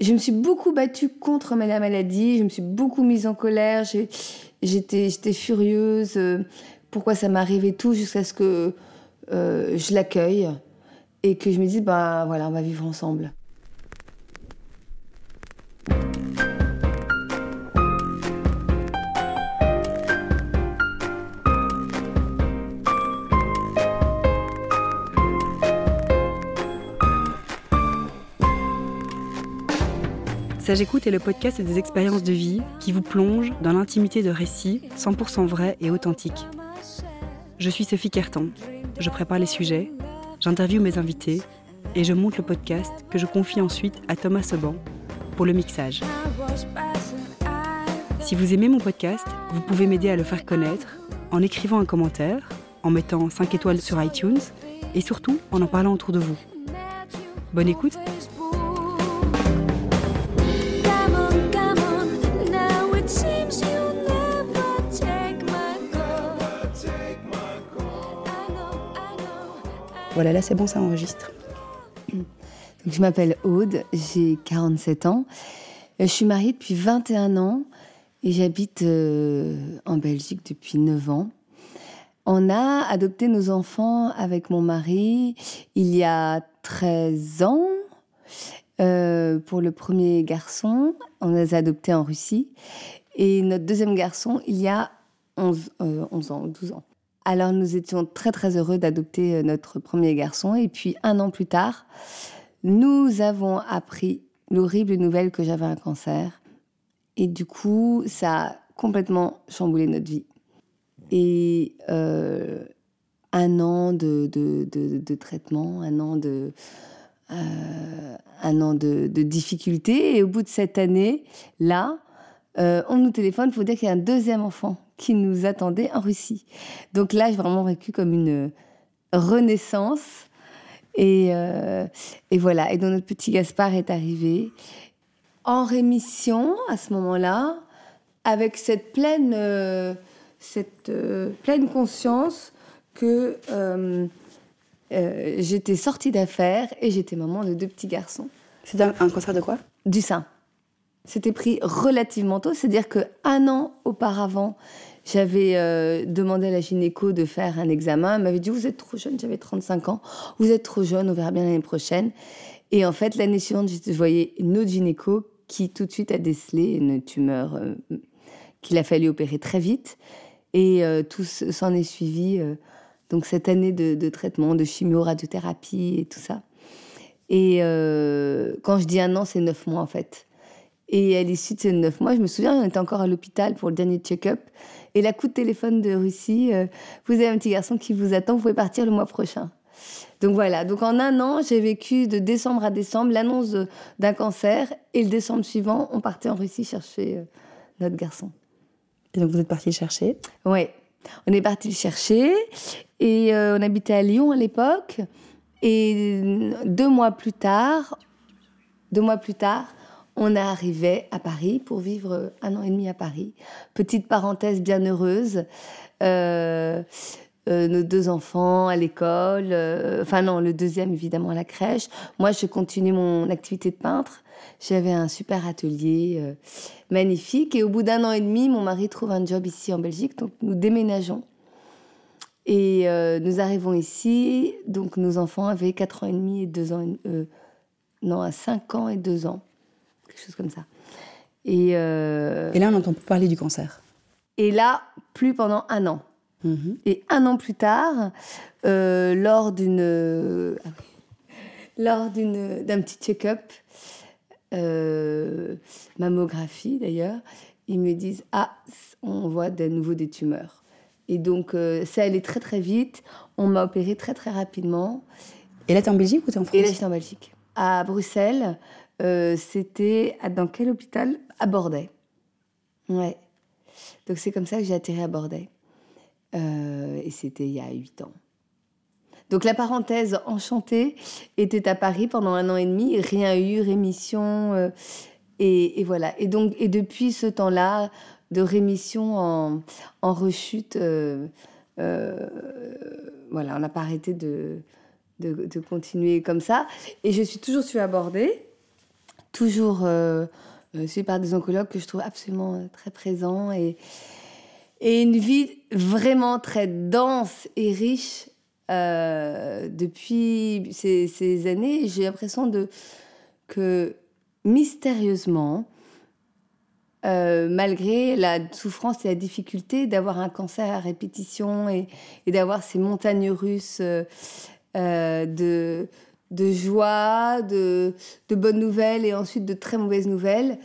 je me suis beaucoup battue contre la maladie, je me suis beaucoup mise en colère, j'étais, furieuse. euh, pourquoi ça m'arrivait tout jusqu'à ce que euh, je l'accueille et que je me dise, bah voilà, on va vivre ensemble. Sage Écoute est le podcast des expériences de vie qui vous plonge dans l'intimité de récits 100% vrais et authentiques. Je suis Sophie Kertan. Je prépare les sujets, j'interviewe mes invités et je monte le podcast que je confie ensuite à Thomas Seban pour le mixage. Si vous aimez mon podcast, vous pouvez m'aider à le faire connaître en écrivant un commentaire, en mettant 5 étoiles sur iTunes et surtout en en parlant autour de vous. Bonne écoute Voilà, là c'est bon, ça enregistre. Donc, je m'appelle Aude, j'ai 47 ans. Euh, Je suis mariée depuis 21 ans et j'habite euh, en Belgique depuis 9 ans. On a adopté nos enfants avec mon mari il y a 13 ans. Euh, pour le premier garçon, on les a adoptés en Russie. Et notre deuxième garçon, il y a 11, euh, 11 ans ou 12 ans. Alors nous étions très très heureux d'adopter euh, notre premier garçon. Et puis un an plus tard, nous avons appris l'horrible nouvelle que j'avais un cancer. Et du coup, ça a complètement chamboulé notre vie. Et euh, un an de, de, de, traitement, un an de, euh, un an de, difficultés. Et au bout de cette année, là, on nous téléphone pour dire qu'il y a un deuxième enfant qui nous attendait en Russie. Donc là, j'ai vraiment vécu comme une renaissance. Et, euh, et voilà. Et donc notre petit Gaspard est arrivé en rémission à ce moment-là, avec cette pleine, euh, cette euh, pleine conscience que euh, euh, j'étais sortie d'affaires et j'étais maman de deux petits garçons. C'est un, un cancer de quoi? Du sein. C'était pris relativement tôt, c'est-à-dire que un an auparavant, j'avais euh, demandé à la gynéco de faire un examen. Elle m'avait dit Vous êtes trop jeune, j'avais 35 ans. Vous êtes trop jeune, on verra bien l'année prochaine. Et en fait, l'année suivante, je voyais une autre gynéco qui tout de suite a décelé une tumeur euh, qu'il a fallu opérer très vite. Et euh, tout s'en est suivi. donc cette année de, de traitement, de chimio, radiothérapie et tout ça. Et quand je dis un an, c'est neuf mois en fait. Et à l'issue de ces neuf mois, je me souviens, on était encore à l'hôpital pour le dernier check-up. Et la coup de téléphone de Russie, euh, vous avez un petit garçon qui vous attend, vous pouvez partir le mois prochain. Donc voilà, donc en un an, j'ai vécu de décembre à décembre l'annonce d'un cancer. Et le décembre suivant, on partait en Russie chercher euh, notre garçon. Et donc vous êtes parti le chercher? Ouais, on est parti le chercher et euh, on habitait à Lyon à l'époque. Et deux mois plus tard, deux mois plus tard, on arrivait à Paris pour vivre un an et demi à Paris. Petite parenthèse bien heureuse. Euh, euh, nos deux enfants à l'école, euh, enfin non, le deuxième évidemment à la crèche. Moi, je continue mon activité de peintre. J'avais un super atelier euh, magnifique. Et au bout d'un an et demi, mon mari trouve un job ici en Belgique, donc nous déménageons. Et euh, nous arrivons ici, donc nos enfants avaient 4 ans et demi et 2 ans, euh, non, à 5 ans et 2 ans, quelque chose comme ça. Et, euh, Et là, on n'entend plus parler du cancer. et là, plus pendant un an. Mhm. Et un an plus tard, euh, lors d'une ah lors d'une d'un petit check-up, euh, mammographie d'ailleurs, ils me disent ah on voit de nouveau des tumeurs. Et donc ça allait très très vite. On m'a opéré très très rapidement. Et là, t'es en Belgique ou t'es en France Et là j'étais en Belgique, à Bruxelles. Euh, C'était dans quel hôpital? À Bordeaux. Ouais. Donc c'est comme ça que j'ai atterri à Bordeaux. Euh, et c'était il y a huit ans. Donc la parenthèse enchantée était à Paris pendant un an et demi, rien eu, rémission, euh, et, voilà. Et donc et depuis ce temps-là, de rémission en, en rechute, voilà, on n'a pas arrêté de, de, continuer comme ça. Et je suis toujours sur Bordeaux, toujours euh, suivi par des oncologues que je trouve absolument très présents et, et une vie vraiment très dense et riche depuis ces, années. J'ai l'impression de que mystérieusement, euh, malgré la souffrance et la difficulté d'avoir un cancer à répétition et, d'avoir ces montagnes russes euh, euh, de, de, joie, de, de, bonnes nouvelles et ensuite de très mauvaises nouvelles,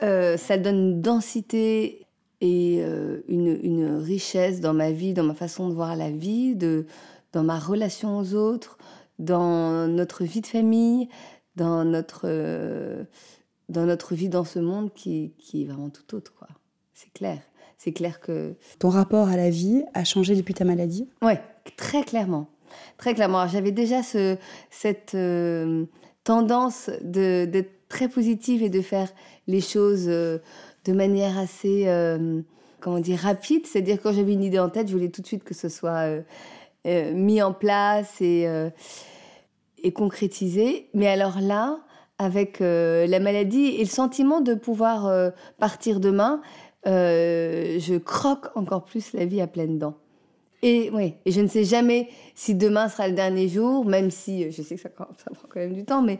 ça donne une densité et une, une, richesse dans ma vie, dans ma façon de voir la vie, de, dans ma relation aux autres, dans notre vie de famille, dans notre dans notre vie dans ce monde qui, qui est vraiment tout autre, quoi. C'est clair. C'est clair que... Ton rapport à la vie a changé depuis ta maladie? Ouais, très clairement. Très clairement. J'avais déjà ce, cette euh, tendance d'être très positive et de faire les choses euh, de manière assez, euh, comment dire, rapide. C'est-à-dire quand j'avais une idée en tête, je voulais tout de suite que ce soit mis en place et, et concrétisé. Mais alors là, avec euh, la maladie et le sentiment de pouvoir euh, partir demain, euh, je croque encore plus la vie à pleines dents. Et oui, je ne sais jamais si demain sera le dernier jour, même si je sais que ça, prend quand même du temps, mais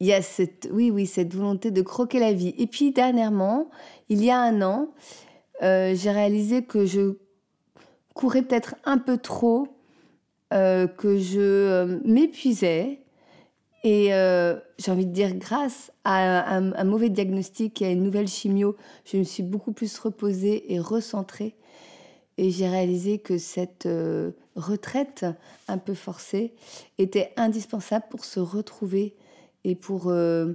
il y a cette, oui, oui, cette volonté de croquer la vie. Et puis dernièrement, il y a un an, j'ai réalisé que je courais peut-être un peu trop, que je m'épuisais et euh, j'ai envie de dire, grâce à un, mauvais diagnostic et à une nouvelle chimio, je me suis beaucoup plus reposée et recentrée. Et j'ai réalisé que cette euh, retraite un peu forcée était indispensable pour se retrouver et pour euh,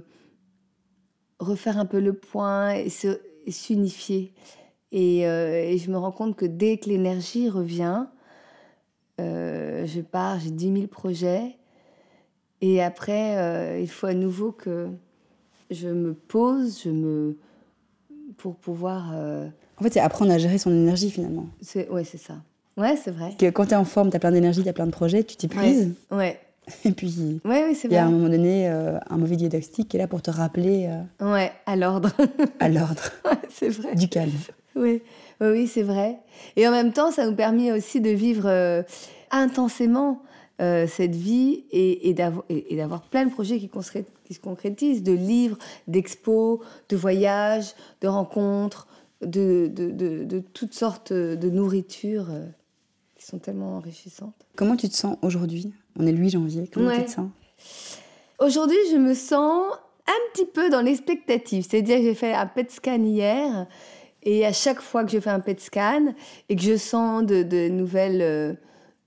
refaire un peu le point et s'unifier. Et, et, je me rends compte que dès que l'énergie revient, je pars, j'ai 10 000 projets et après, euh, il faut à nouveau que je me pose, je me pour pouvoir. Euh, en fait, c'est apprendre à gérer son énergie finalement. C'est ouais, c'est ça. Ouais, c'est vrai. Que quand tu es en forme, tu as plein d'énergie, tu as plein de projets, tu t'épuises. Ouais. Et puis, ouais, oui, il y a à un moment donné euh, un mauvais diagnostic qui est là pour te rappeler. ouais, à l'ordre. à l'ordre. Ouais, c'est vrai. Du calme. Oui, oui, oui c'est vrai. Et en même temps, ça nous permet aussi de vivre intensément euh, cette vie et, et d'avoir plein de projets qui, qui, se concrétisent, de livres, d'expos, de voyages, de rencontres, de, de, de, toutes sortes de nourritures euh, qui sont tellement enrichissantes. Comment tu te sens aujourd'hui? On est le 8 janvier, comment tu te sens? Aujourd'hui, je me sens un petit peu dans l'expectative. C'est-à-dire que j'ai fait un PET scan hier et à chaque fois que je fais un PET scan et que je sens de, nouvelles... Euh,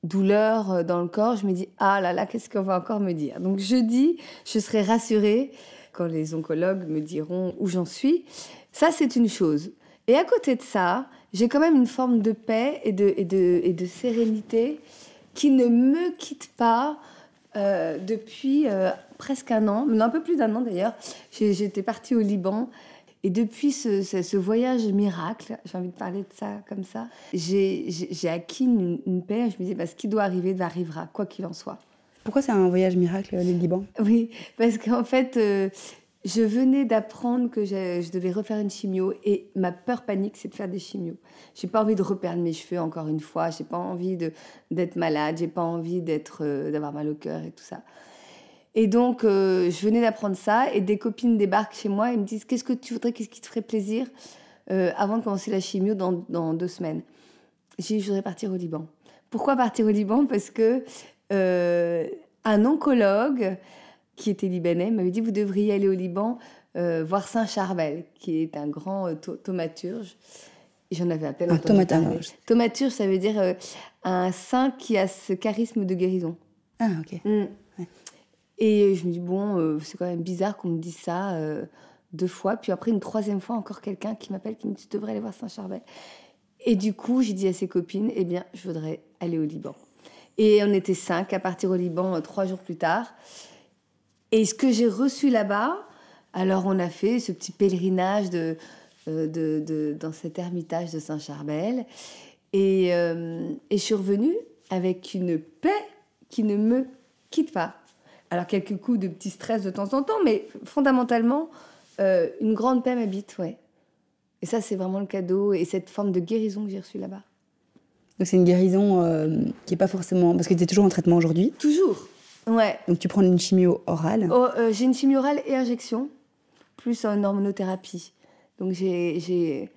douleur euh, dans le corps, je me dis ah là là, qu'est-ce qu'on va encore me dire? Donc jeudi, je serai rassurée quand les oncologues me diront où j'en suis. Ça, c'est une chose. Et à côté de ça, j'ai quand même une forme de paix et de, et de, et de sérénité qui ne me quitte pas euh, depuis euh, presque un an, mais un peu plus d'un an d'ailleurs. J'étais partie au Liban et depuis ce, voyage miracle, j'ai envie de parler de ça comme ça, j'ai acquis une, paix. Je me dis, bah, ce qui doit arriver, va arrivera, quoi qu'il en soit. Pourquoi c'est un voyage miracle, le Liban? Oui, parce qu'en fait, euh, je venais d'apprendre que je, devais refaire une chimio et ma peur panique, c'est de faire des chimios. J'ai pas envie de reperdre mes cheveux encore une fois, j'ai pas envie d'être malade, j'ai pas envie euh, d'avoir mal au cœur et tout ça. Et donc, euh, je venais d'apprendre ça et des copines débarquent chez moi et me disent Qu'est-ce que tu voudrais, qu'est-ce qui te ferait plaisir euh, avant de commencer la chimio dans, deux semaines? J'ai dit Je voudrais partir au Liban. Pourquoi partir au Liban? Parce que un oncologue qui était libanais m'avait dit Vous devriez aller au Liban voir Saint-Charbel, qui est un grand thaumaturge. J'en avais appelé un thaumaturge. Thaumaturge, ça veut dire un saint qui a ce charisme de guérison. Ah, ok. Mm. Et je me dis, bon, euh, c'est quand même bizarre qu'on me dise ça euh, deux fois. Puis après, une troisième fois, encore quelqu'un qui m'appelle, qui me dit, tu devrais aller voir Saint-Charbel. Et du coup, j'ai dit à ses copines, eh bien, je voudrais aller au Liban. Et on était cinq à partir au Liban euh, trois jours plus tard. Et ce que j'ai reçu là-bas, alors on a fait ce petit pèlerinage de, de, de dans cet ermitage de Saint-Charbel. Et, et je suis revenue avec une paix qui ne me quitte pas Alors, quelques coups de petits stress de temps en temps, mais fondamentalement, euh, une grande paix m'habite, ouais. Et ça, c'est vraiment le cadeau et cette forme de guérison que j'ai reçue là-bas. Donc, c'est une guérison euh, qui n'est pas forcément. Parce que tu es toujours en traitement aujourd'hui? Toujours, ouais. Donc, tu prends une chimio orale oh, euh, J'ai une chimio orale et injection, plus une hormonothérapie. Donc, j'ai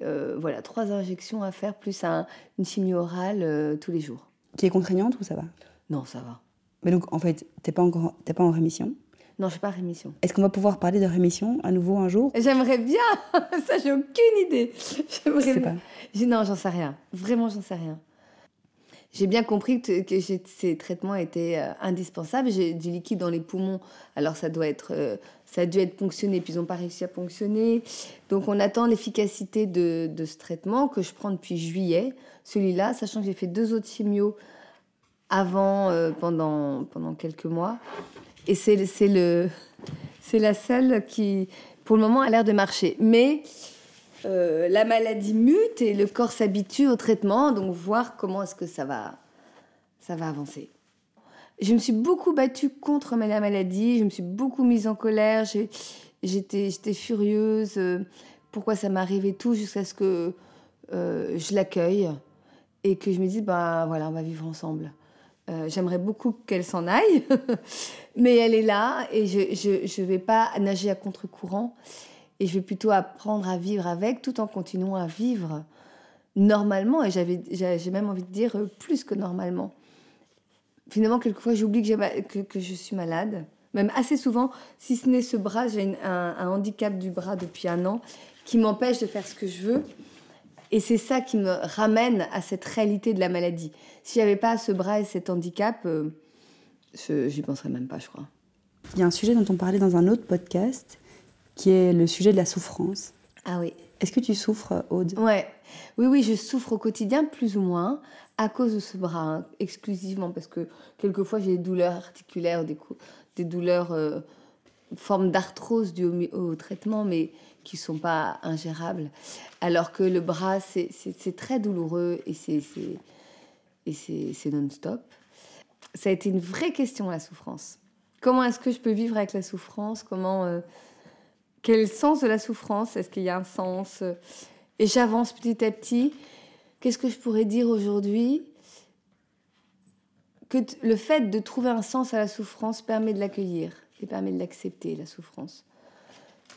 voilà, trois injections à faire, plus une chimio orale tous les jours. Qui est contraignante ou ça va? Non, ça va. Mais donc, en fait, tu n'es pas, encore, pas en rémission? Non, je suis pas en rémission. Est-ce qu'on va pouvoir parler de rémission à nouveau un jour? J'aimerais bien Ça, j'ai aucune idée. Je sais pas. Non, j'en sais rien. Vraiment, j'en sais rien. J'ai bien compris que, ces traitements étaient euh, indispensables. J'ai du liquide dans les poumons, alors ça doit être, euh, ça a dû être ponctionné, puis ils n'ont pas réussi à ponctionner. Donc on attend l'efficacité de, ce traitement que je prends depuis juillet. Celui-là, sachant que j'ai fait deux autres chimios avant, euh, pendant, pendant quelques mois. Et c'est la seule qui, pour le moment, a l'air de marcher. Mais euh, la maladie mute et le corps s'habitue au traitement, donc voir comment est-ce que ça va, ça va avancer. Je me suis beaucoup battue contre la maladie, je me suis beaucoup mise en colère, j'étais, furieuse, euh, pourquoi ça m'arrivait tout jusqu'à ce que je l'accueille et que je me dise, bah voilà, on va vivre ensemble. Euh, j'aimerais beaucoup qu'elle s'en aille, mais elle est là et je ne vais pas nager à contre-courant et je vais plutôt apprendre à vivre avec tout en continuant à vivre normalement et j'ai même envie de dire euh, plus que normalement. Finalement, quelquefois, j'oublie que, je suis malade. Même assez souvent, si ce n'est ce bras, j'ai un, handicap du bras depuis un an qui m'empêche de faire ce que je veux. Et c'est ça qui me ramène à cette réalité de la maladie. S'il n'y avait pas ce bras et cet handicap, euh, j'y penserais même pas, je crois. Il y a un sujet dont on parlait dans un autre podcast, qui est le sujet de la souffrance. Ah oui. Est-ce que tu souffres, Aude? Ouais. Oui, oui, je souffre au quotidien, plus ou moins, à cause de ce bras, hein, exclusivement, parce que quelquefois j'ai des douleurs articulaires, des, des douleurs, euh, forme d'arthrose dues au, traitement, mais qui sont pas ingérables. Alors que le bras, c'est très douloureux et c'est non-stop. Ça a été une vraie question, la souffrance. Comment est-ce que je peux vivre avec la souffrance? Comment euh, Quel sens de la souffrance? Est-ce qu'il y a un sens? Et j'avance petit à petit. Qu'est-ce que je pourrais dire aujourd'hui? Que le fait de trouver un sens à la souffrance permet de l'accueillir et permet de l'accepter, la souffrance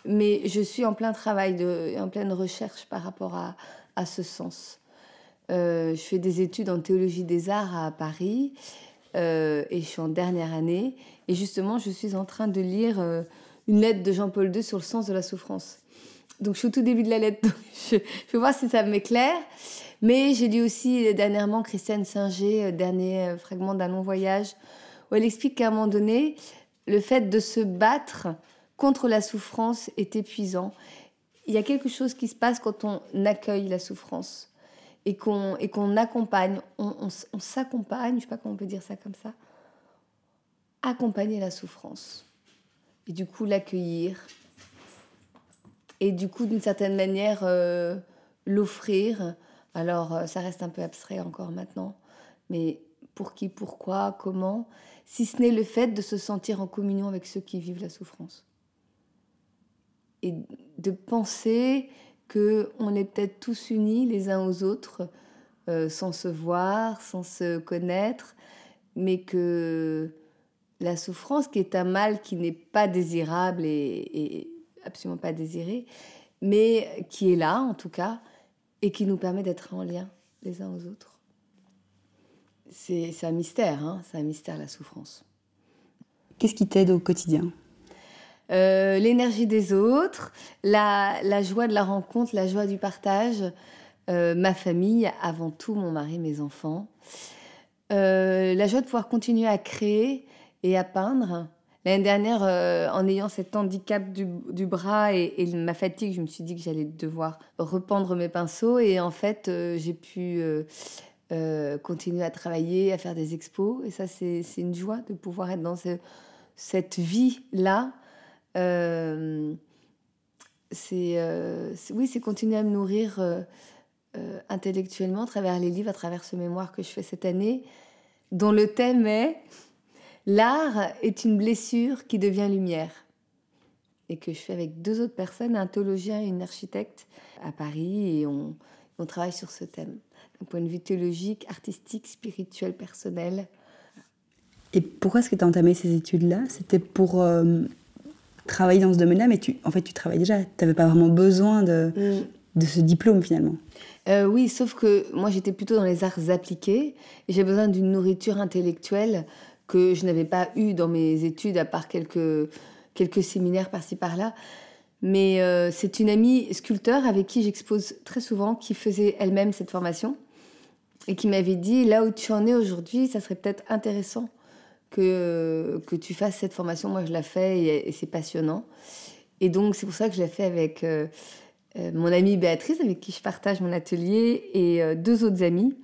mais je suis en plein travail, de, en pleine recherche par rapport à, à ce sens. Euh, je fais des études en théologie des arts à Paris euh, et je suis en dernière année. Et justement, je suis en train de lire euh, une lettre de Jean-Paul II sur le sens de la souffrance. Donc je suis au tout début de la lettre, je, vais voir si ça m'éclaire. Mais j'ai lu aussi dernièrement Christiane Singer, dernier fragment d'un long voyage, où elle explique qu'à un moment donné, le fait de se battre contre la souffrance est épuisant. Il y a quelque chose qui se passe quand on accueille la souffrance et qu'on accompagne, on, s'accompagne, je ne sais pas comment on peut dire ça comme ça, accompagner la souffrance et du coup l'accueillir. Et du coup d'une certaine manière euh, l'offrir. Alors euh, ça reste un peu abstrait encore maintenant, mais pour qui, pourquoi, comment, si ce n'est le fait de se sentir en communion avec ceux qui vivent la souffrance. Et de penser que on est peut-être tous unis les uns aux autres, euh, sans se voir, sans se connaître, mais que la souffrance, qui est un mal qui n'est pas désirable et, absolument pas désiré, mais qui est là en tout cas, et qui nous permet d'être en lien les uns aux autres. C'est un mystère, hein c'est un mystère la souffrance. Qu'est-ce qui t'aide au quotidien? Euh, l'énergie des autres, la, joie de la rencontre, la joie du partage, euh, ma famille, avant tout mon mari, mes enfants, euh, la joie de pouvoir continuer à créer et à peindre. L'année dernière, en ayant cet handicap du, bras et, ma fatigue, je me suis dit que j'allais devoir rependre mes pinceaux et en fait, j'ai pu continuer à travailler, à faire des expos et ça, c'est une joie de pouvoir être dans cette vie-là euh, euh, c'est oui, c'est continuer à me nourrir euh, intellectuellement à travers les livres, à travers ce mémoire que je fais cette année, dont le thème est L'art est une blessure qui devient lumière. Et que je fais avec deux autres personnes, un théologien et une architecte à Paris, et on, on travaille sur ce thème. D'un point de vue théologique, artistique, spirituel, personnel. Et pourquoi est-ce que tu as entamé ces études-là? C'était pour euh, travailler dans ce domaine-là, mais tu, en fait, tu travailles déjà. Tu n'avais pas vraiment besoin de, mm. de ce diplôme finalement. Euh, oui, sauf que moi j'étais plutôt dans les arts appliqués j'ai besoin d'une nourriture intellectuelle que je n'avais pas eue dans mes études, à part quelques, quelques séminaires par-ci par-là. Mais euh, c'est une amie sculpteur avec qui j'expose très souvent, qui faisait elle-même cette formation et qui m'avait dit là où tu en es aujourd'hui, ça serait peut-être intéressant que, que tu fasses cette formation. Moi, je la fais et, c'est passionnant. Et donc, c'est pour ça que je l'ai fait avec euh, euh, mon amie Béatrice, avec qui je partage mon atelier, et deux autres amis.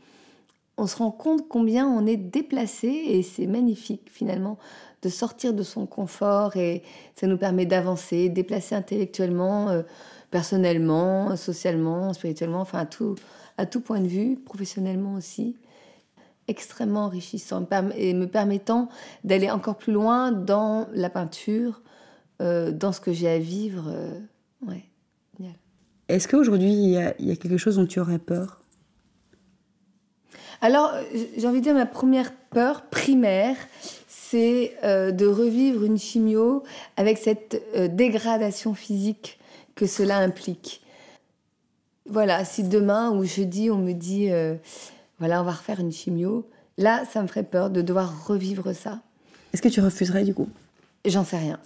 On se rend compte combien on est déplacé et c'est magnifique finalement de sortir de son confort et ça nous permet d'avancer, déplacer intellectuellement, euh, personnellement, socialement, spirituellement, enfin à tout, point de vue, professionnellement aussi. Extrêmement enrichissant et me permettant d'aller encore plus loin dans la peinture, euh, dans ce que j'ai à vivre. Euh, ouais, Est-ce qu'aujourd'hui, il y, a quelque chose dont tu aurais peur? Alors, j'ai envie de dire, ma première peur primaire, c'est euh, de revivre une chimio avec cette euh, dégradation physique que cela implique. Voilà, si demain ou jeudi on me dit, euh, voilà, on va refaire une chimio, là, ça me ferait peur de devoir revivre ça. Est-ce que tu refuserais du coup? J'en sais rien.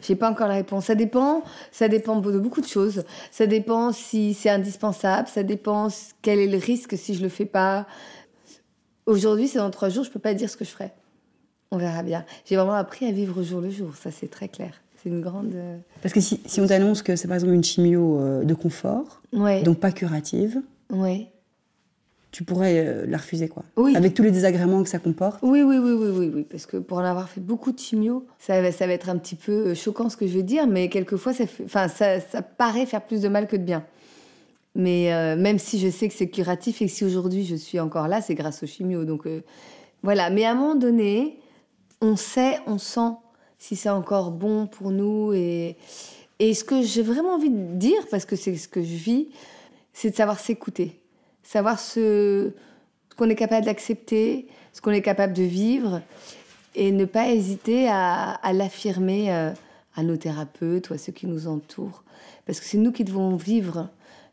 J'ai pas encore la réponse. Ça dépend, ça dépend de beaucoup de choses. Ça dépend si c'est indispensable, ça dépend quel est le risque si je le fais pas. Aujourd'hui, c'est dans trois jours, je peux pas dire ce que je ferai. On verra bien. J'ai vraiment appris à vivre jour le jour, ça c'est très clair. C'est une grande. Euh, Parce que si, on t'annonce que c'est par exemple une chimio euh, de confort, donc pas curative, ouais. Tu pourrais euh, la refuser quoi. Oui. Avec tous les désagréments que ça comporte. Oui, oui, oui, oui, oui, oui. Parce que pour en avoir fait beaucoup de chimio, ça, va, ça va être un petit peu choquant ce que je veux dire, mais quelquefois ça, enfin, ça, ça paraît faire plus de mal que de bien. Mais même si je sais que c'est curatif et que si aujourd'hui je suis encore là, c'est grâce aux chimio. Donc voilà. Mais à un moment donné, on sait, on sent si c'est encore bon pour nous. Et, et ce que j'ai vraiment envie de dire, parce que c'est ce que je vis, c'est de savoir s'écouter. Savoir ce, qu'on est capable d'accepter, ce qu'on est capable de vivre, et ne pas hésiter à, l'affirmer euh, à nos thérapeutes ou à ceux qui nous entourent. Parce que c'est nous qui devons vivre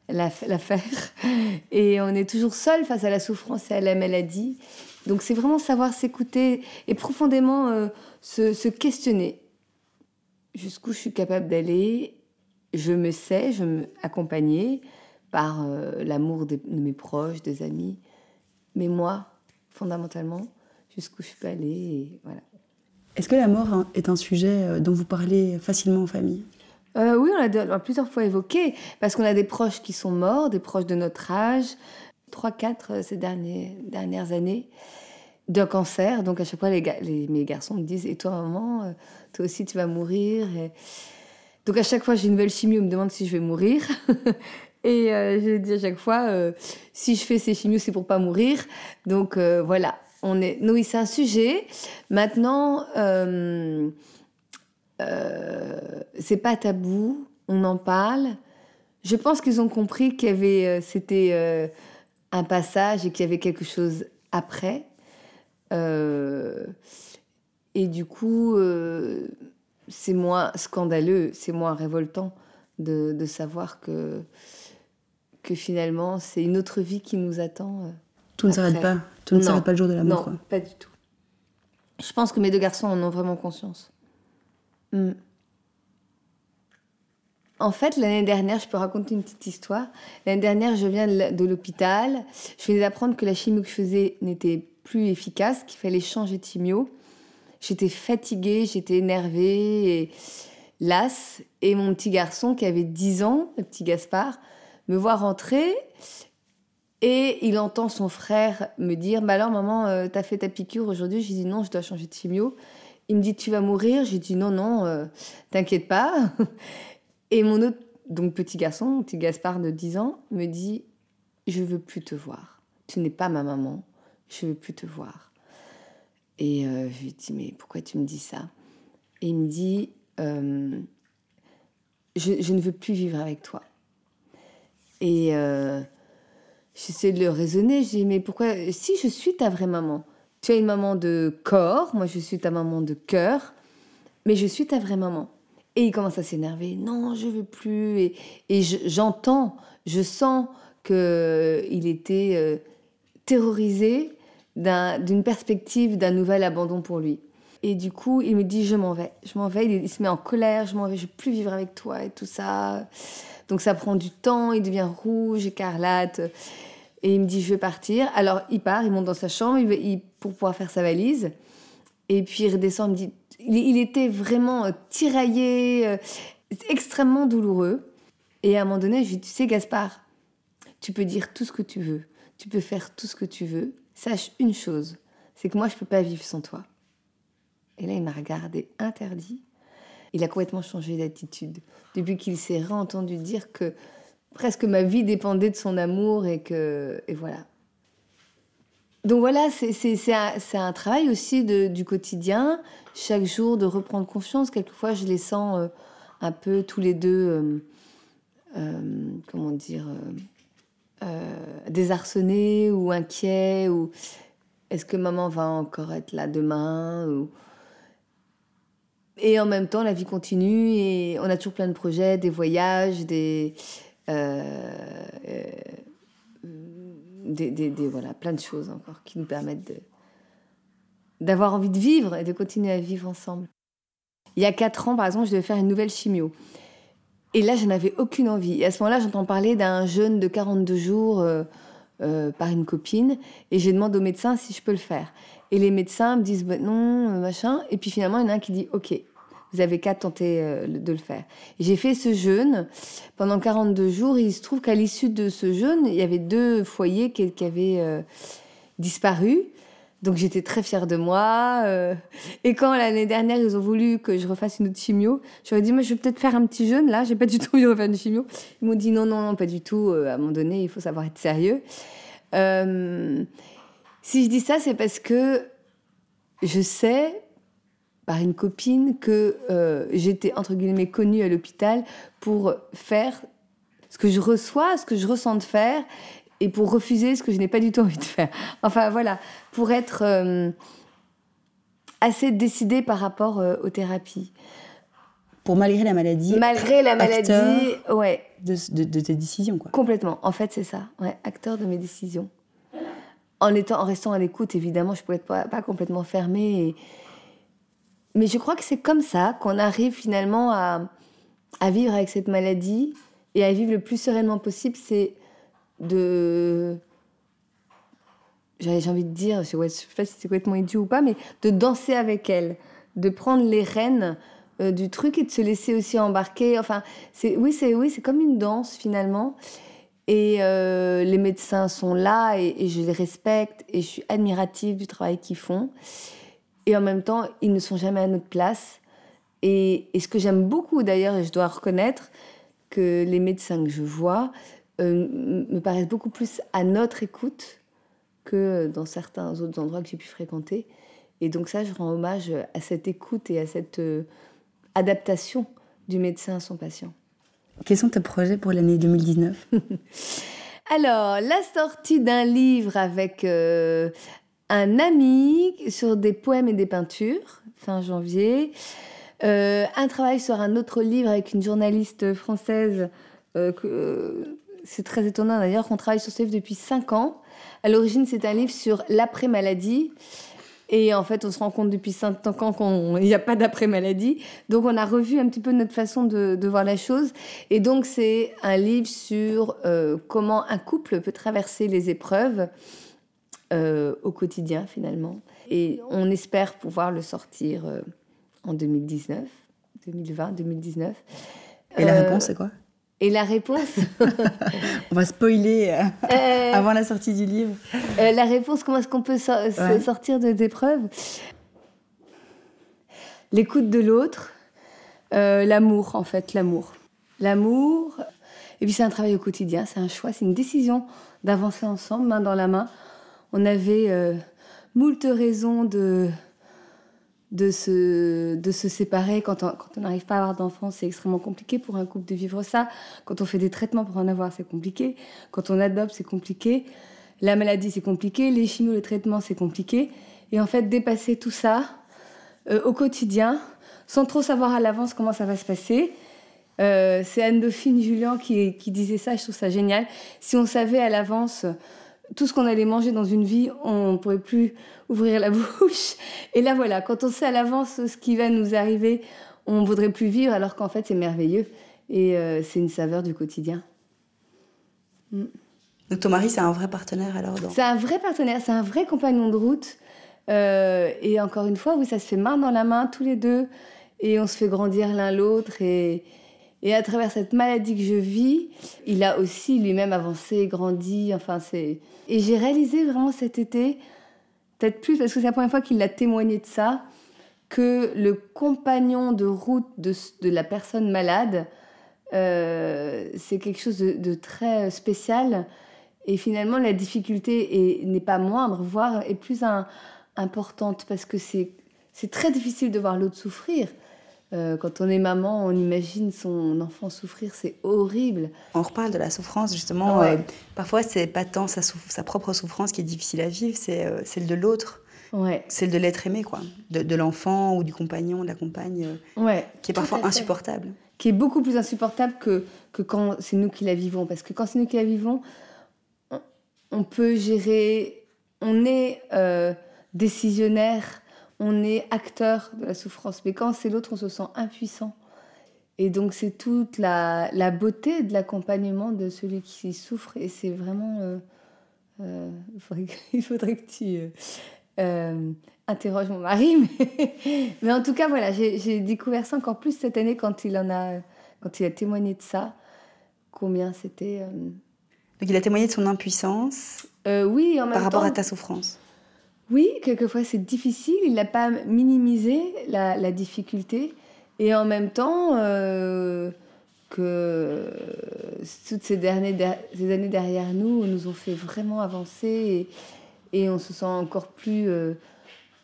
l'affaire. Et on est toujours seul face à la souffrance et à la maladie. Donc c'est vraiment savoir s'écouter et profondément euh, se, questionner. Jusqu'où je suis capable d'aller? Je me sais, je me accompagner par euh, l'amour de, mes proches, des amis. Mais moi, fondamentalement, jusqu'où je peux aller, voilà. Est-ce que la mort est un sujet euh, dont vous parlez facilement en famille? Oui, on l'a plusieurs fois évoqué, parce qu'on a des proches qui sont morts, des proches de notre âge, 3-4 ces dernières années d'un cancer. Donc à chaque fois, les, mes garçons me disent Et toi, maman, euh, toi aussi, tu vas mourir? Donc à chaque fois, j'ai une nouvelle chimie, on me demande si je vais mourir. Et euh, je dis à chaque fois euh, Si je fais ces chimios, c'est pour pas mourir. Donc voilà, on est. Nous, c'est un sujet. Maintenant, c'est pas tabou, on en parle. Je pense qu'ils ont compris qu'il y avait, c'était un passage et qu'il y avait quelque chose après. Euh, et du coup, euh, c'est moins scandaleux, c'est moins révoltant de, de, savoir que, que finalement, c'est une autre vie qui nous attend. Euh, tout ne s'arrête pas. Tout ne s'arrête pas le jour de la mort. Non, pas du tout. Je pense que mes deux garçons en ont vraiment conscience. Hmm. En fait, l'année dernière, je peux raconter une petite histoire. L'année dernière, je viens de l'hôpital. Je venais d'apprendre que la chimie que je faisais n'était plus efficace, qu'il fallait changer de chimio. J'étais fatiguée, j'étais énervée et lasse. Et mon petit garçon, qui avait 10 ans, le petit Gaspard, me voit rentrer et il entend son frère me dire Bah alors, maman, euh, t'as fait ta piqûre aujourd'hui? J'ai dit Non, je dois changer de chimio. Il me dit Tu vas mourir? J'ai dit Non, non, euh, t'inquiète pas. Et mon autre, donc petit garçon, petit Gaspard de 10 ans, me dit Je veux plus te voir. Tu n'es pas ma maman. Je veux plus te voir. Et je lui dis, mais pourquoi tu me dis ça? Et il me dit, je, ne veux plus vivre avec toi. Et j'essaie de le raisonner. Dis, mais pourquoi Si je suis ta vraie maman, tu as une maman de corps, moi je suis ta maman de cœur, mais je suis ta vraie maman. Et il commence à s'énerver. Non, je veux plus. Et, j'entends, je, sens qu'il était euh, terrorisé d'une perspective d'un nouvel abandon pour lui. Et du coup, il me dit Je m'en vais. Je m'en vais. Il, il, se met en colère. Je m'en vais. Je ne veux plus vivre avec toi et tout ça. Donc ça prend du temps. Il devient rouge, écarlate. Et il me dit, je vais partir. Alors, il part, il monte dans sa chambre il, pour pouvoir faire sa valise. Et puis, il redescend, il me dit, il, était vraiment euh, tiraillé, euh, extrêmement douloureux. Et à un moment donné, je lui dis, tu sais, Gaspard, tu peux dire tout ce que tu veux. Tu peux faire tout ce que tu veux. Sache une chose, c'est que moi, je ne peux pas vivre sans toi. Et là, il m'a regardé interdit. Il a complètement changé d'attitude. Depuis qu'il s'est réentendu dire que presque ma vie dépendait de son amour et que et voilà. Donc voilà, c'est un, un, travail aussi du quotidien, chaque jour de reprendre confiance. Quelquefois, je les sens euh, un peu tous les deux, euh, euh, comment dire, désarçonnés ou inquiets, ou est-ce que maman va encore être là demain ou... Et en même temps, la vie continue et on a toujours plein de projets, des voyages, des, euh, euh, des, des, voilà, plein de choses encore qui nous permettent d'avoir envie de vivre et de continuer à vivre ensemble. Il y a quatre ans, par exemple, je devais faire une nouvelle chimio. Et là, je n'avais aucune envie. Et à ce moment-là, j'entends parler d'un jeûne de 42 jours euh, par une copine. Et je demande au médecin si je peux le faire. Et les médecins me disent bah, non, machin. Et puis finalement, il y en a un qui dit OK. Vous avez qu'à tenter euh, de le faire. J'ai fait ce jeûne pendant 42 jours. Il se trouve qu'à l'issue de ce jeûne, il y avait deux foyers qui, avaient euh, disparu. Donc j'étais très fière de moi. Euh. et quand l'année dernière, ils ont voulu que je refasse une autre chimio, j'aurais dit, moi, je vais peut-être faire un petit jeûne. Là, j'ai pas du tout envie de refaire une chimio. Ils m'ont dit, non, non, non, pas du tout. À un moment donné, il faut savoir être sérieux. Si je dis ça, c'est parce que je sais par une copine que euh, j'étais entre guillemets connue à l'hôpital pour faire ce que je reçois, ce que je ressens de faire, et pour refuser ce que je n'ai pas du tout envie de faire. Enfin voilà, pour être euh, assez décidée par rapport euh, aux thérapies. Pour malgré la maladie. Malgré la maladie, ouais. De, de, tes décisions, quoi. Complètement. En fait, c'est ça. Ouais, acteur de mes décisions. En étant, en restant à l'écoute, évidemment, je pouvais être pas, pas complètement fermée mais je crois que c'est comme ça qu'on arrive finalement à, à, vivre avec cette maladie et à vivre le plus sereinement possible. C'est de. J'ai envie de dire, je ne sais pas si c'est complètement idiot ou pas, mais de danser avec elle, de prendre les rênes euh, du truc et de se laisser aussi embarquer. Enfin, oui, c'est oui, c'est comme une danse finalement. Et euh, les médecins sont là et, je les respecte et je suis admirative du travail qu'ils font. Et en même temps, ils ne sont jamais à notre place. Et, ce que j'aime beaucoup d'ailleurs, et je dois reconnaître que les médecins que je vois euh, me paraissent beaucoup plus à notre écoute que dans certains autres endroits que j'ai pu fréquenter. Et donc ça, je rends hommage à cette écoute et à cette euh, adaptation du médecin à son patient. Quels sont tes projets pour l'année 2019 Alors, la sortie d'un livre avec euh, un ami sur des poèmes et des peintures, fin janvier. Euh, un travail sur un autre livre avec une journaliste française. Euh, c'est très étonnant d'ailleurs qu'on travaille sur ce livre depuis cinq ans. À l'origine, c'est un livre sur l'après-maladie. Et en fait, on se rend compte depuis cinq ans qu'il n'y a pas d'après-maladie. Donc, on a revu un petit peu notre façon de, de voir la chose. Et donc, c'est un livre sur comment un couple peut traverser les épreuves euh, au quotidien finalement. Et on espère pouvoir le sortir euh, en 2019, 2020, 2019. Et la réponse, c'est quoi? Et la réponse On va spoiler euh, avant la sortie du livre. la réponse, comment est-ce qu'on peut sortir de épreuves? L'écoute de l'autre, l'amour en fait, l'amour. L'amour, et puis c'est un travail au quotidien, c'est un choix, c'est une décision d'avancer ensemble, main dans la main, on avait euh, moult raisons de de se, de se séparer. Quand on n'arrive pas à avoir d'enfants, c'est extrêmement compliqué pour un couple de vivre ça. Quand on fait des traitements pour en avoir, c'est compliqué. Quand on adopte, c'est compliqué. La maladie, c'est compliqué. Les chimios, le traitement, c'est compliqué. Et en fait, dépasser tout ça euh, au quotidien, sans trop savoir à l'avance comment ça va se passer. Euh, c'est Anne-Dauphine Julien qui, qui disait ça, je trouve ça génial. Si on savait à l'avance tout ce qu'on allait manger dans une vie, on ne pourrait plus ouvrir la bouche. Et là, voilà, quand on sait à l'avance ce qui va nous arriver, on ne voudrait plus vivre, alors qu'en fait, c'est merveilleux. Et euh, c'est une saveur du quotidien. Mm. Donc ton mari, c'est un vrai partenaire alors C'est un vrai partenaire, c'est un vrai compagnon de route. Euh, et encore une fois, oui, ça se fait main dans la main, tous les deux. Et on se fait grandir l'un l'autre. Et, et à travers cette maladie que je vis, il a aussi lui-même avancé, grandi. Enfin, c'est. Et j'ai réalisé vraiment cet été, peut-être plus parce que c'est la première fois qu'il a témoigné de ça, que le compagnon de route de, la personne malade, euh, c'est quelque chose de, très spécial. Et finalement, la difficulté n'est pas moindre, voire est plus importante parce que c'est très difficile de voir l'autre souffrir. Euh, quand on est maman, on imagine son enfant souffrir, c'est horrible. On reparle de la souffrance, justement. Euh, parfois, c'est pas tant sa, sa, propre souffrance qui est difficile à vivre, c'est euh, celle de l'autre. Ouais. Celle de l'être aimé, quoi. De, l'enfant ou du compagnon, de la compagne, ouais, qui est parfois insupportable. Qui est beaucoup plus insupportable que, que quand c'est nous qui la vivons. Parce que quand c'est nous qui la vivons, on, on peut gérer. On est décisionnaire on est acteur de la souffrance. Mais quand c'est l'autre, on se sent impuissant. Et donc, c'est toute la, beauté de l'accompagnement de celui qui souffre. Et c'est vraiment. Euh, euh, il, faudrait que, tu euh, interroges mon mari. Mais, en tout cas, voilà, j'ai découvert ça encore plus cette année quand il, en a, quand il a témoigné de ça. Combien c'était. Donc, il a témoigné de son impuissance. oui, en même Par rapport à ta souffrance. Oui, quelquefois c'est difficile. Il n'a pas minimisé la, difficulté. Et en même temps, euh, que toutes ces, derniers, années derrière nous nous ont fait vraiment avancer et, on se sent encore plus euh,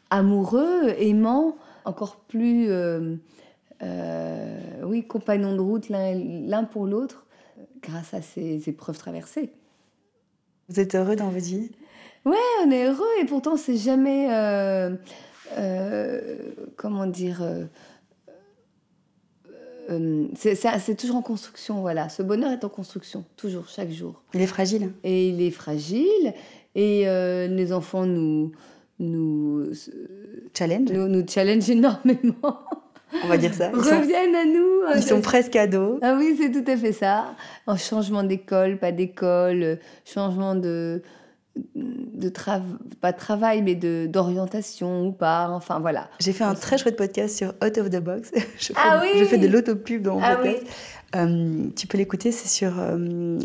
amoureux, aimant, encore plus, euh, oui, compagnons de route l'un pour l'autre grâce à ces épreuves traversées. Vous êtes heureux dans votre vie Ouais, on est heureux et pourtant c'est jamais. Euh, euh, comment dire euh, c'est toujours en construction, voilà. Ce bonheur est en construction, toujours, chaque jour. Il est fragile. Et il est fragile. Et les enfants nous. nous challenge nous, nous challenge énormément. On va dire ça. Ils reviennent à nous. Ils sont presque ados. Ah oui, c'est tout à fait ça. En changement d'école, pas d'école, changement de, de travail, pas de travail, mais d'orientation ou pas. Enfin, voilà. J'ai fait un très chouette podcast sur Out of the Box. je, fais, ah oui je fais de l'autopub dans mon ah podcast. Euh, tu peux l'écouter, c'est sur euh,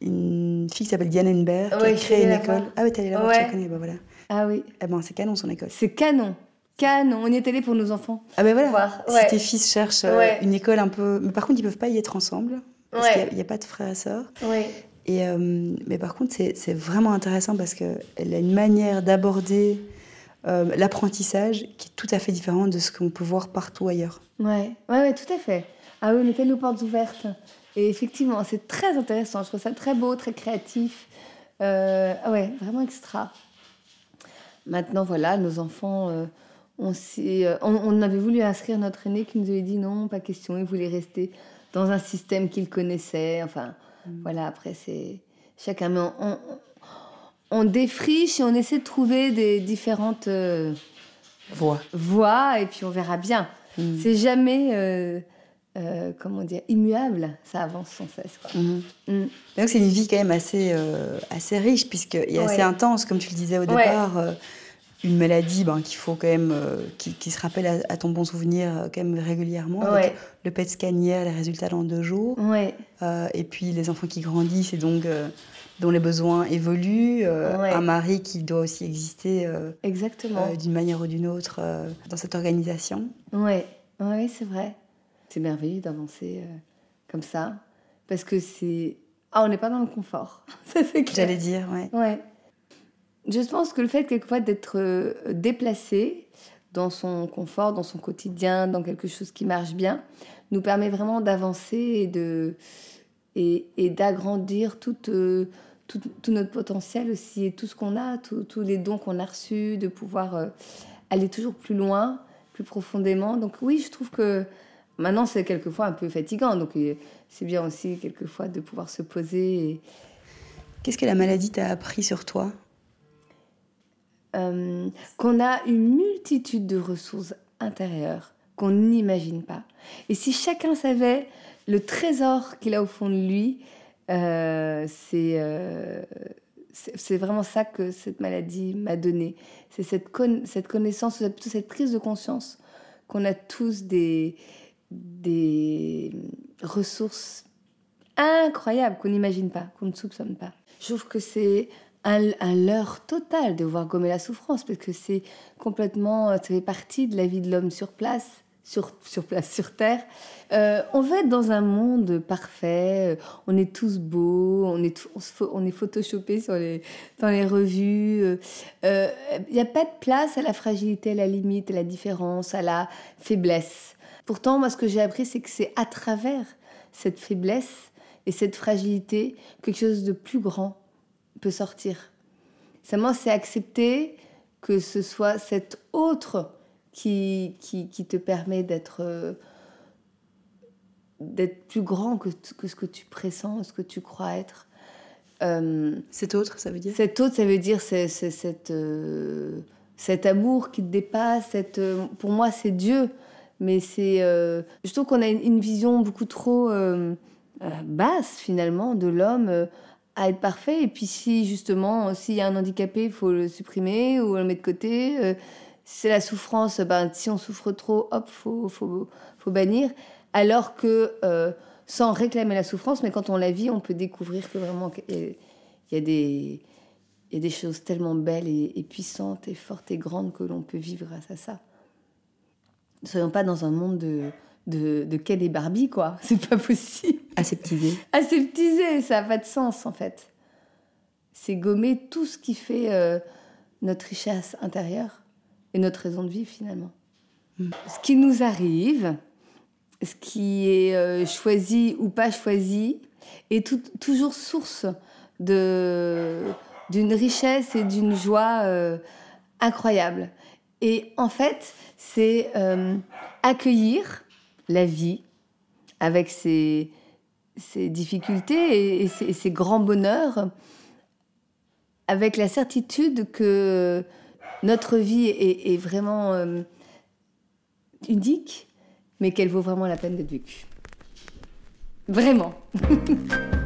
une fille qui s'appelle Diane Enberg, qui a créé une école. Ah oui, t'es allée là-bas, tu la connais, bah voilà. Ah oui. Eh ben, c'est canon son école. C'est canon. Canon, on y est allé pour nos enfants. Ah ben voilà, si tes fils cherchent euh, une école un peu... Mais par contre, ils peuvent pas y être ensemble, parce qu'il n'y a, a, pas de frères et sœurs. Euh, mais par contre, c'est vraiment intéressant parce qu'elle a une manière d'aborder euh, l'apprentissage qui est tout à fait différente de ce qu'on peut voir partout ailleurs. Ouais, ouais, tout à fait. Ah oui, était nos portes ouvertes. Et effectivement, c'est très intéressant. Je trouve ça très beau, très créatif. Euh, ah ouais, vraiment extra. Maintenant, voilà, nos enfants, on, on, on, avait voulu inscrire notre aîné qui nous avait dit non, pas question, il voulait rester dans un système qu'il connaissait. Enfin, Mm. Voilà, après, c'est chacun. Mais on, défriche et on essaie de trouver des différentes euh, voies. voies, et puis on verra bien. Mm. C'est jamais. Euh, euh, comment dire, immuable, ça avance sans cesse. Quoi. Mm-hmm. Mm. Donc c'est une vie quand même assez, assez riche, puisqu'il est assez intense, comme tu le disais au départ une maladie ben, qu'il faut quand même, euh, qui, se rappelle à, ton bon souvenir euh, quand même régulièrement. le PET scan les résultats dans deux jours. Euh, et puis les enfants qui grandissent et donc dont les besoins évoluent. Un mari qui doit aussi exister Exactement. d'une manière ou d'une autre dans cette organisation. Oui, ouais, c'est vrai. C'est merveilleux d'avancer comme ça. Parce que c'est. Ah, on n'est pas dans le confort. ça, c'est J'allais dire, ouais. Ouais. Je pense que le fait quelquefois d'être euh, déplacé, dans son confort, dans son quotidien, dans quelque chose qui marche bien, nous permet vraiment d'avancer et d'agrandir euh, tout, notre potentiel aussi et tout ce qu'on a, tous les dons qu'on a reçus, de pouvoir euh, aller toujours plus loin, plus profondément. Donc oui, je trouve que maintenant c'est quelquefois un peu fatigant, donc c'est bien aussi quelquefois de pouvoir se poser. Qu'est-ce que la maladie t'a appris sur toi? Qu'on a une multitude de ressources intérieures qu'on n'imagine pas. Et si chacun savait le trésor qu'il a au fond de lui, euh, euh, c'est vraiment ça que cette maladie m'a donné. C'est cette, cette connaissance, plutôt cette prise de conscience qu'on a tous des, des ressources incroyables qu'on n'imagine pas, qu'on ne soupçonne pas. Je trouve que c'est un, un leurre total de voir gommer la souffrance parce que c'est complètement, ça fait partie de la vie de l'homme sur place sur, sur place, sur Terre. Euh, on veut être dans un monde parfait, euh, on est tous beaux, on est, on, est photoshopés sur les, dans les revues. Il euh, n'y a pas de place à la fragilité, à la limite, à la différence, à la faiblesse. Pourtant, moi, ce que j'ai appris, c'est que c'est à travers cette faiblesse et cette fragilité, quelque chose de plus grand peut sortir. Seulement, c'est accepter que ce soit cet autre qui, qui, qui te permet d'être euh, d'être plus grand que, que, ce que tu pressens, ce que tu crois être. Euh, cet autre, ça veut dire? Cet autre, ça veut dire c'est, cette, euh, cet amour qui te dépasse. Cette, pour moi, c'est Dieu. Mais c'est, je trouve qu'on a une, vision beaucoup trop basse, finalement, de l'homme à être parfait. Et puis si, justement, s'il y a un handicapé, il faut le supprimer ou le mettre de côté c'est la souffrance, ben, si on souffre trop, hop, faut, faut, faut bannir. Alors que, euh, sans réclamer la souffrance, mais quand on la vit, on peut découvrir que vraiment, il y a des, il y a des choses tellement belles et, puissantes et fortes et grandes que l'on peut vivre grâce à ça. Ne soyons pas dans un monde de, de, de Ken et Barbie, quoi. C'est pas possible. Aseptisé. Aseptisé, ça n'a pas de sens, en fait. C'est gommer tout ce qui fait euh, notre richesse intérieure et notre raison de vivre finalement. Mm. Ce qui nous arrive, ce qui est euh, choisi ou pas choisi, est toujours source de d'une richesse et d'une joie euh, incroyable. Et en fait, c'est euh, accueillir la vie avec ses, ses difficultés et, ses, grands bonheurs, avec la certitude que notre vie est, vraiment euh, unique, mais qu'elle vaut vraiment la peine d'être vécue. Vraiment.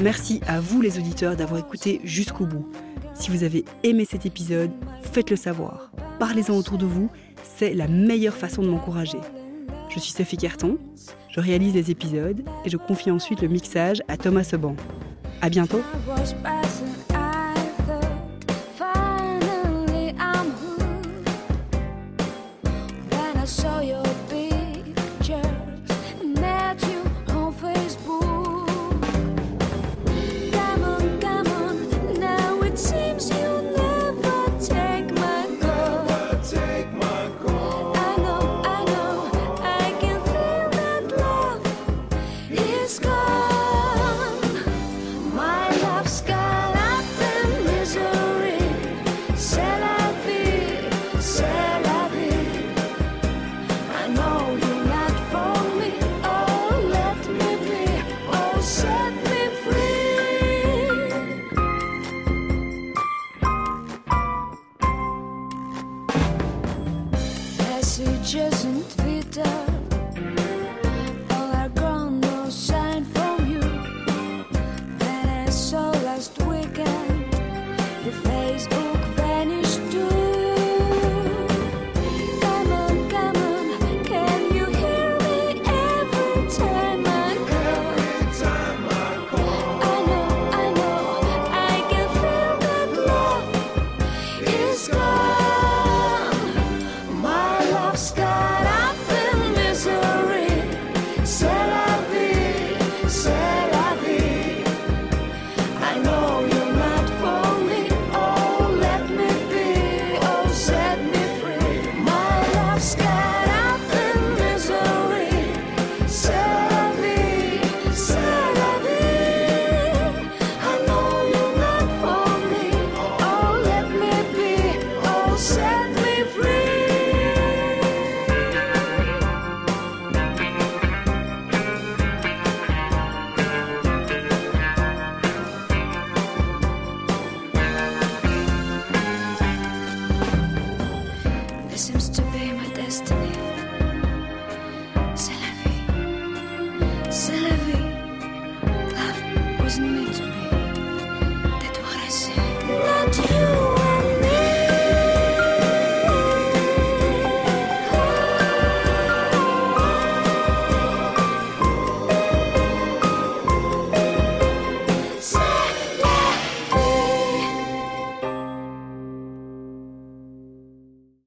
Merci à vous les auditeurs d'avoir écouté jusqu'au bout. Si vous avez aimé cet épisode, faites-le savoir. Parlez-en autour de vous c'est la meilleure façon de m'encourager. Je suis Sophie Carton, je réalise les épisodes et je confie ensuite le mixage à Thomas Seban. À bientôt!